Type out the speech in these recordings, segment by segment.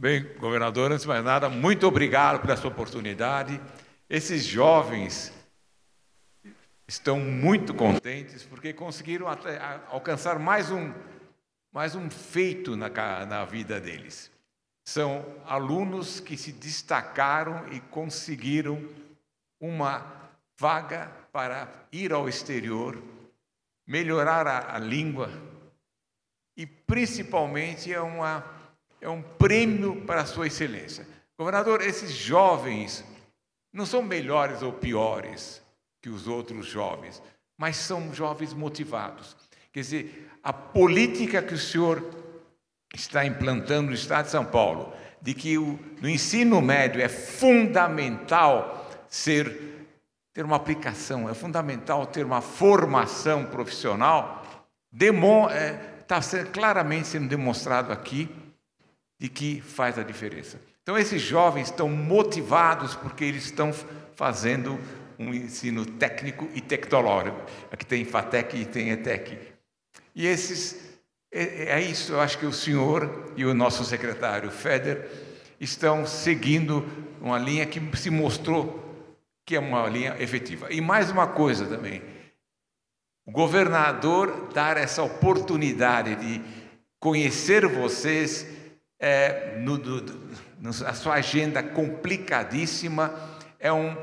Bem, governador, antes de mais nada, muito obrigado por essa oportunidade. Esses jovens estão muito contentes porque conseguiram alcançar mais um, mais um feito na, na vida deles. São alunos que se destacaram e conseguiram uma vaga para ir ao exterior, melhorar a, a língua e, principalmente, é, uma, é um prêmio para a sua excelência. Governador, esses jovens não são melhores ou piores que os outros jovens, mas são jovens motivados. Quer dizer, a política que o senhor está implantando no Estado de São Paulo, de que o, no ensino médio é fundamental ser ter uma aplicação, é fundamental ter uma formação profissional, está é, claramente sendo demonstrado aqui de que faz a diferença. Então, esses jovens estão motivados porque eles estão fazendo um ensino técnico e tecnológico. Aqui tem FATEC e tem ETEC. E esses, é, é isso, eu acho que o senhor e o nosso secretário Feder estão seguindo uma linha que se mostrou que é uma linha efetiva. E mais uma coisa também, o governador dar essa oportunidade de conhecer vocês é, no, no, a sua agenda complicadíssima é um,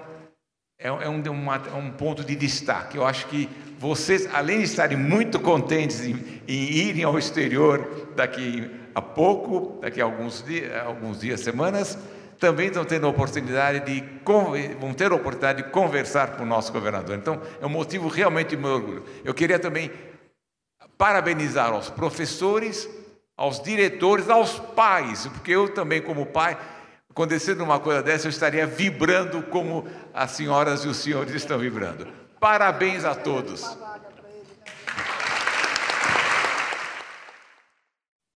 é, é um, uma, é um ponto de destaque. Eu acho que vocês, além de estarem muito contentes em, em irem ao exterior daqui a pouco, daqui a alguns dias, alguns dias semanas, também estão tendo a oportunidade de vão ter a oportunidade de conversar com o nosso governador. Então, é um motivo realmente de meu orgulho. Eu queria também parabenizar aos professores, aos diretores, aos pais, porque eu também, como pai, acontecendo uma coisa dessa, eu estaria vibrando como as senhoras e os senhores estão vibrando. Parabéns a todos.